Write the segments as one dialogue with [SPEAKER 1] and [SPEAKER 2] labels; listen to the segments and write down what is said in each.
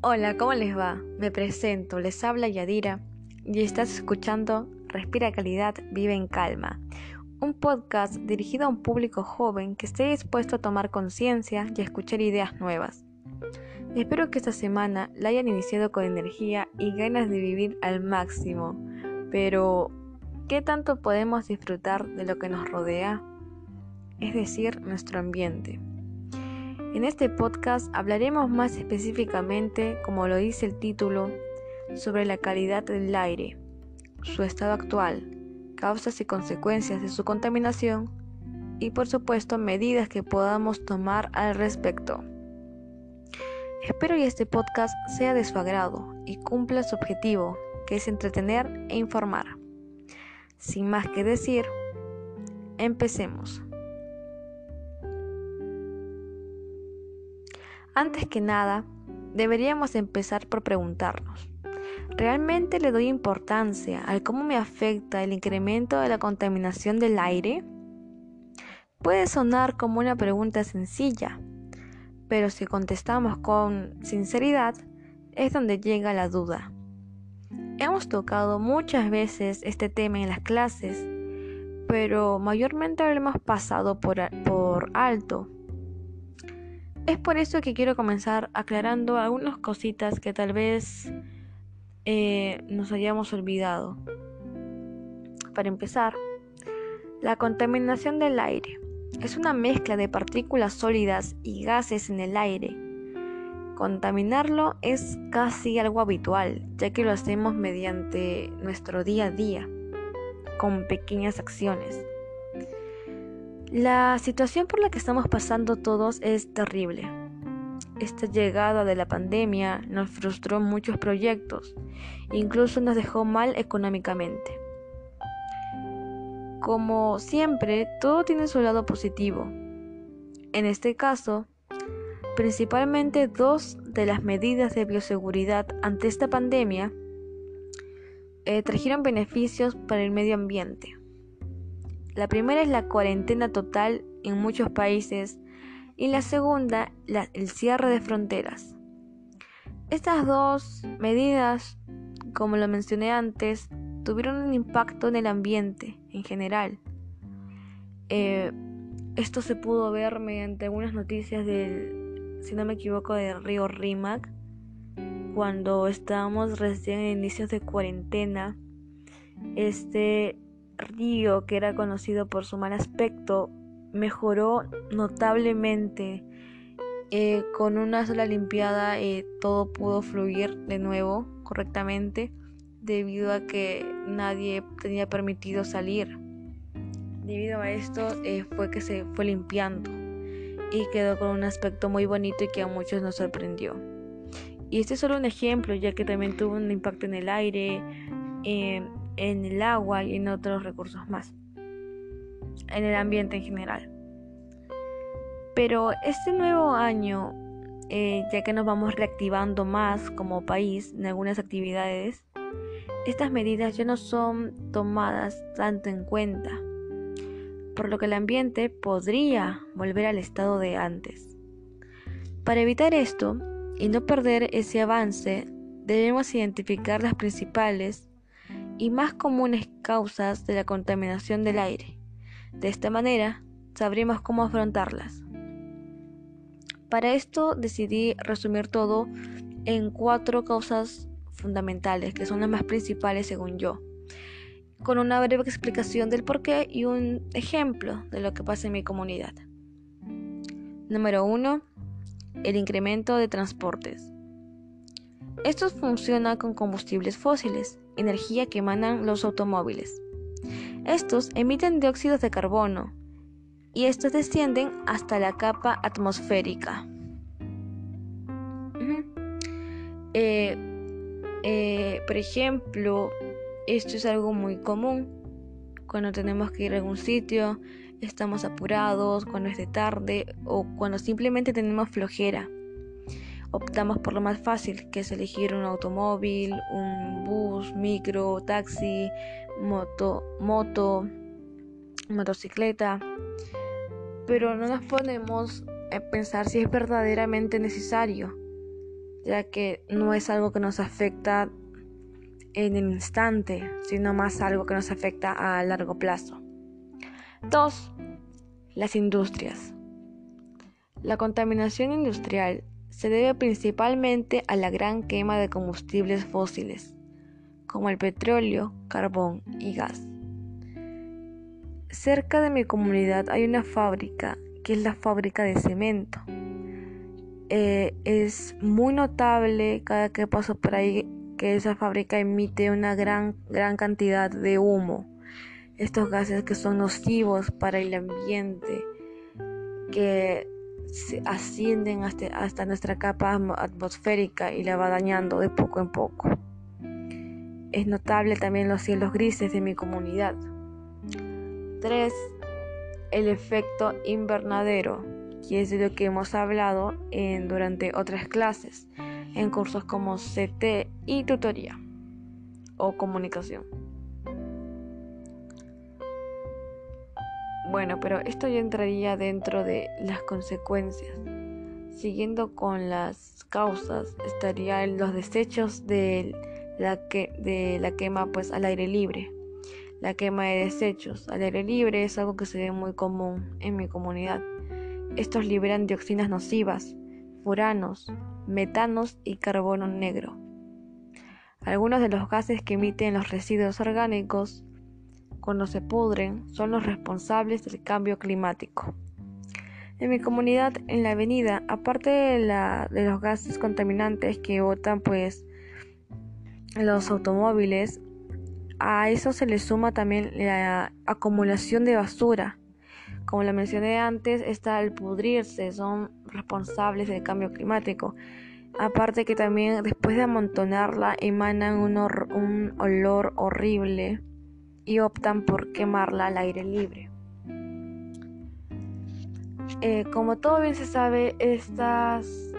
[SPEAKER 1] Hola, ¿cómo les va? Me presento, les habla Yadira y estás escuchando Respira Calidad, Vive en Calma, un podcast dirigido a un público joven que esté dispuesto a tomar conciencia y a escuchar ideas nuevas. Espero que esta semana la hayan iniciado con energía y ganas de vivir al máximo, pero ¿qué tanto podemos disfrutar de lo que nos rodea? Es decir, nuestro ambiente. En este podcast hablaremos más específicamente, como lo dice el título, sobre la calidad del aire, su estado actual, causas y consecuencias de su contaminación y por supuesto medidas que podamos tomar al respecto. Espero que este podcast sea de su agrado y cumpla su objetivo, que es entretener e informar. Sin más que decir, empecemos. Antes que nada, deberíamos empezar por preguntarnos, ¿realmente le doy importancia al cómo me afecta el incremento de la contaminación del aire? Puede sonar como una pregunta sencilla, pero si contestamos con sinceridad, es donde llega la duda. Hemos tocado muchas veces este tema en las clases, pero mayormente lo hemos pasado por, por alto es por eso que quiero comenzar aclarando algunas cositas que tal vez eh, nos hayamos olvidado. Para empezar, la contaminación del aire es una mezcla de partículas sólidas y gases en el aire. Contaminarlo es casi algo habitual, ya que lo hacemos mediante nuestro día a día, con pequeñas acciones. La situación por la que estamos pasando todos es terrible. Esta llegada de la pandemia nos frustró muchos proyectos, incluso nos dejó mal económicamente. Como siempre, todo tiene su lado positivo. En este caso, principalmente dos de las medidas de bioseguridad ante esta pandemia eh, trajeron beneficios para el medio ambiente. La primera es la cuarentena total en muchos países y la segunda el cierre de fronteras. Estas dos medidas, como lo mencioné antes, tuvieron un impacto en el ambiente en general. Eh, esto se pudo ver mediante algunas noticias del, si no me equivoco, del río Rímac, cuando estábamos recién en inicios de cuarentena. Este río, que era conocido por su mal aspecto, mejoró notablemente. Eh, con una sola limpiada eh, todo pudo fluir de nuevo correctamente debido a que nadie tenía permitido salir. Debido a esto eh, fue que se fue limpiando y quedó con un aspecto muy bonito y que a muchos nos sorprendió. Y este es solo un ejemplo, ya que también tuvo un impacto en el aire, en el agua y en otros recursos más, en el ambiente en general. Pero este nuevo año, eh, ya que nos vamos reactivando más como país en algunas actividades, estas medidas ya no son tomadas tanto en cuenta, por lo que el ambiente podría volver al estado de antes. Para evitar esto y no perder ese avance, debemos identificar las principales y más comunes causas de la contaminación del aire. De esta manera, sabremos cómo afrontarlas. Para esto decidí resumir todo en cuatro causas fundamentales, que son las más principales según yo, con una breve explicación del porqué y un ejemplo de lo que pasa en mi comunidad. Número 1. El incremento de transportes. Esto funciona con combustibles fósiles, energía que emanan los automóviles. Estos emiten dióxidos de carbono y estos descienden hasta la capa atmosférica. Eh, eh, por ejemplo, esto es algo muy común cuando tenemos que ir a algún sitio, estamos apurados, cuando es de tarde o cuando simplemente tenemos flojera optamos por lo más fácil, que es elegir un automóvil, un bus, micro, taxi, moto, moto, motocicleta. Pero no nos ponemos a pensar si es verdaderamente necesario. ya que no es algo que nos afecta en el instante, sino más algo que nos afecta a largo plazo. 2. Las industrias. La contaminación industrial se debe principalmente a la gran quema de combustibles fósiles, como el petróleo, carbón y gas. Cerca de mi comunidad hay una fábrica que es la fábrica de cemento. Eh, es muy notable cada que paso por ahí que esa fábrica emite una gran, gran cantidad de humo. Estos gases que son nocivos para el ambiente, que ascienden hasta, nuestra capa atmosférica y la va dañando de poco en poco. Es notable también los cielos grises de mi comunidad. 3. El efecto invernadero, que es de lo que hemos hablado en, durante otras clases, en cursos como CT y tutoría o comunicación. Bueno, pero esto ya entraría dentro de las consecuencias. Siguiendo con las causas, estarían los desechos de la, quema pues al aire libre. La quema de desechos al aire libre es algo que se ve muy común en mi comunidad. Estos liberan dioxinas nocivas, furanos, metanos y carbono negro. Algunos de los gases que emiten los residuos orgánicos cuando se pudren son los responsables del cambio climático. En mi comunidad, en la avenida, aparte de, los gases contaminantes que botan pues los automóviles, a eso se le suma también la acumulación de basura. Como la mencioné antes, está el pudrirse, son responsables del cambio climático. Aparte que también después de amontonarla emanan un olor horrible y optan por quemarla al aire libre. Eh, como todo bien se sabe, estas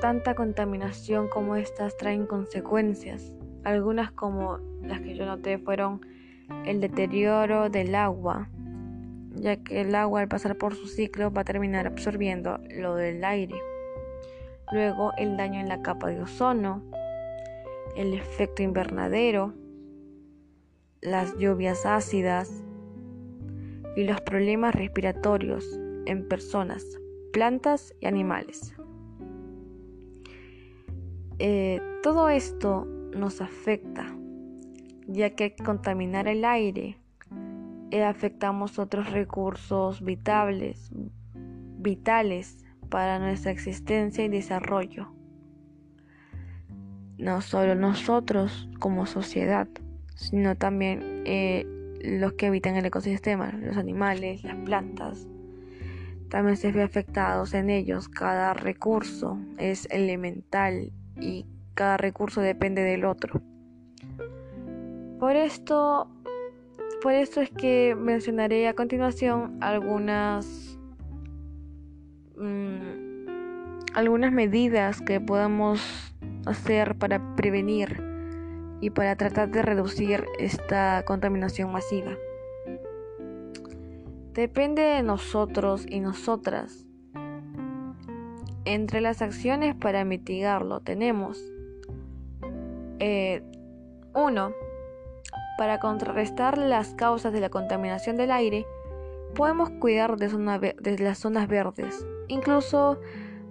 [SPEAKER 1] tanta contaminación como estas traen consecuencias. Algunas como las que yo noté fueron el deterioro del agua, ya que el agua al pasar por su ciclo va a terminar absorbiendo lo del aire. Luego el daño en la capa de ozono, el efecto invernadero, las lluvias ácidas y los problemas respiratorios en personas, plantas y animales. Eh, todo esto nos afecta, ya que contaminar el aire eh, afectamos otros recursos vitales, vitales para nuestra existencia y desarrollo. No solo nosotros como sociedad, sino también eh, los que habitan el ecosistema, los animales, las plantas. También se ve afectados en ellos. Cada recurso es elemental y cada recurso depende del otro. Por esto, por esto es que mencionaré a continuación algunas mm, algunas medidas que podamos hacer para prevenir y para tratar de reducir esta contaminación masiva. Depende de nosotros y nosotras. Entre las acciones para mitigarlo tenemos 1. Eh, para contrarrestar las causas de la contaminación del aire, podemos cuidar de, de las zonas verdes. Incluso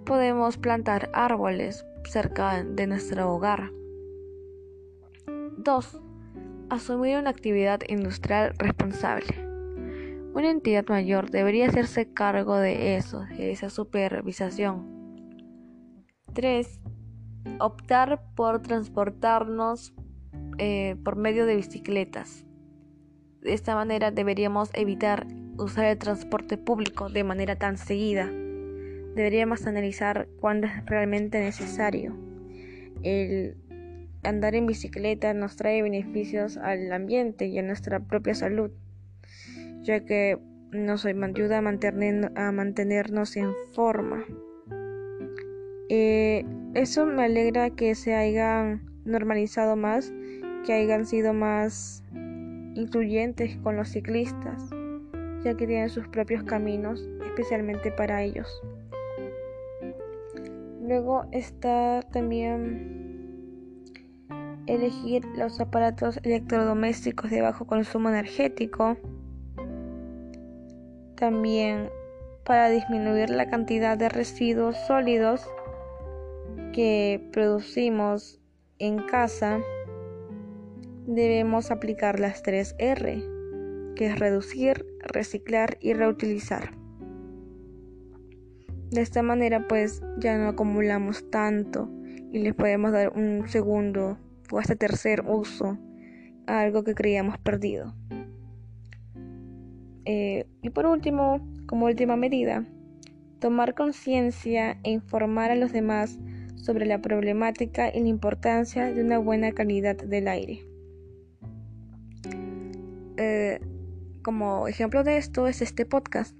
[SPEAKER 1] podemos plantar árboles cerca de nuestro hogar. 2. Asumir una actividad industrial responsable. Una entidad mayor debería hacerse cargo de eso, de esa supervisación. 3. Optar por transportarnos eh, por medio de bicicletas. De esta manera deberíamos evitar usar el transporte público de manera tan seguida. Deberíamos analizar cuándo es realmente necesario. El andar en bicicleta nos trae beneficios al ambiente y a nuestra propia salud, ya que nos ayuda a, mantenernos en forma. Eh, eso me alegra que se hayan normalizado más, que hayan sido más incluyentes con los ciclistas, ya que tienen sus propios caminos, especialmente para ellos. Luego está también elegir los aparatos electrodomésticos de bajo consumo energético. También para disminuir la cantidad de residuos sólidos que producimos en casa, debemos aplicar las tres R, que es reducir, reciclar y reutilizar. De esta manera pues ya no acumulamos tanto y les podemos dar un segundo hasta tercer uso a algo que creíamos perdido. Eh, y por último, como última medida, tomar conciencia e informar a los demás sobre la problemática y la importancia de una buena calidad del aire. Eh, como ejemplo de esto es este podcast,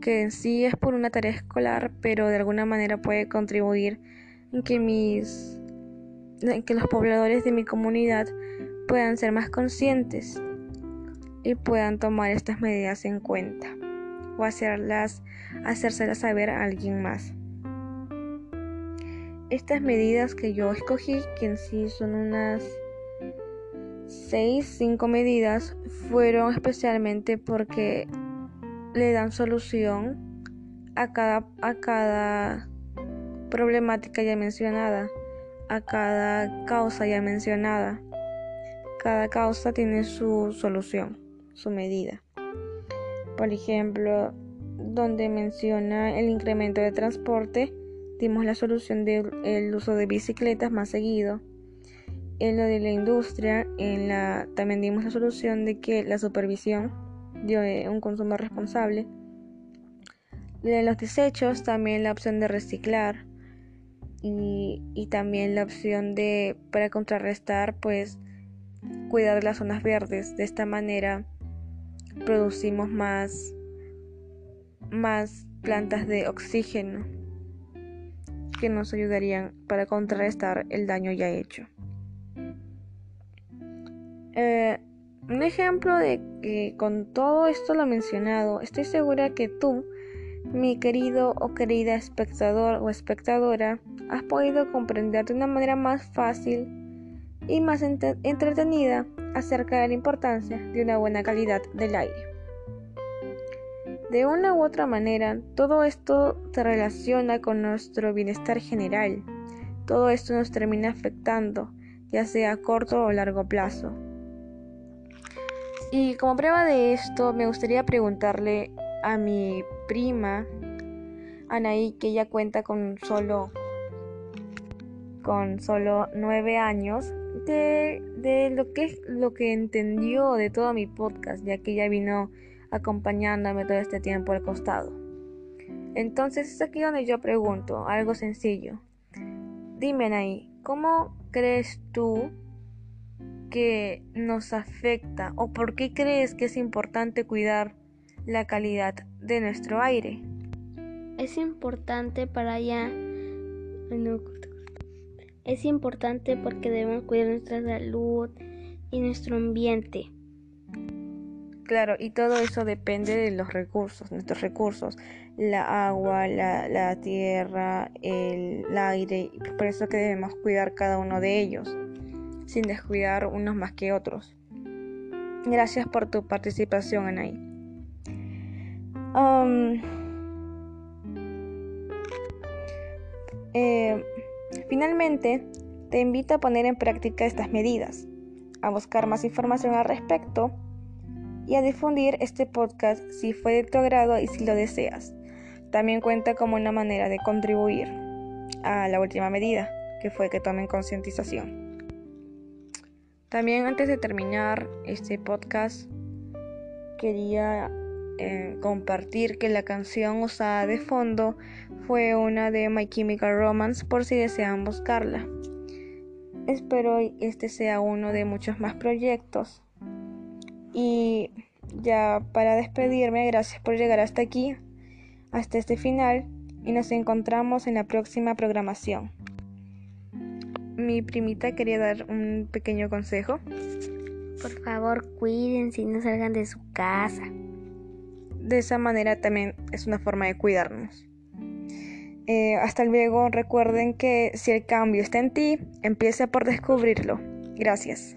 [SPEAKER 1] que en sí es por una tarea escolar, pero de alguna manera puede contribuir en que mis que los pobladores de mi comunidad puedan ser más conscientes y puedan tomar estas medidas en cuenta o hacerlas, hacérselas saber a alguien más. Estas medidas que yo escogí, que en sí son unas 6, 5 medidas, fueron especialmente porque le dan solución a cada, a cada problemática ya mencionada a cada causa ya mencionada. Cada causa tiene su solución, su medida. Por ejemplo, donde menciona el incremento de transporte, dimos la solución del uso de bicicletas más seguido. En lo de la industria, en la, también dimos la solución de que la supervisión de un consumo responsable. De los desechos, también la opción de reciclar y, también la opción de para contrarrestar pues cuidar las zonas verdes. De esta manera producimos más más plantas de oxígeno que nos ayudarían para contrarrestar el daño ya hecho. Eh, un ejemplo de que con todo esto lo mencionado estoy segura que tú mi querido o querida espectador o espectadora, has podido comprender de una manera más fácil y más entretenida acerca de la importancia de una buena calidad del aire. De una u otra manera, todo esto se relaciona con nuestro bienestar general. Todo esto nos termina afectando, ya sea a corto o largo plazo. Y como prueba de esto, me gustaría preguntarle a mi prima Anaí, que ella cuenta con solo con solo nueve años de, de lo que es lo que entendió de todo mi podcast, ya que ella vino acompañándome todo este tiempo al costado. Entonces es aquí donde yo pregunto, algo sencillo. Dime Anaí, ¿cómo crees tú que nos afecta o por qué crees que es importante cuidar la calidad de nuestro aire.
[SPEAKER 2] Es importante para allá. Es importante porque debemos cuidar nuestra salud y nuestro ambiente.
[SPEAKER 1] Claro, y todo eso depende de los recursos, nuestros recursos, la agua, la, tierra, el, el aire, por eso que debemos cuidar cada uno de ellos, sin descuidar unos más que otros. Gracias por tu participación, Anaí. Eh, finalmente, te invito a poner en práctica estas medidas, a buscar más información al respecto y a difundir este podcast si fue de tu agrado y si lo deseas. También cuenta como una manera de contribuir a la última medida, que fue que tomen concientización. También antes de terminar este podcast, quería eh, compartir que la canción usada de fondo fue una de My Chemical Romance por si desean buscarla. Espero este sea uno de muchos más proyectos. Y ya para despedirme, gracias por llegar hasta aquí, hasta este final, y nos encontramos en la próxima programación. Mi primita quería dar un pequeño consejo.
[SPEAKER 2] Por favor, cuídense y no salgan de su casa
[SPEAKER 1] de esa manera también es una forma de cuidarnos. Eh, hasta luego, recuerden que si el cambio está en ti, empieza por descubrirlo. Gracias.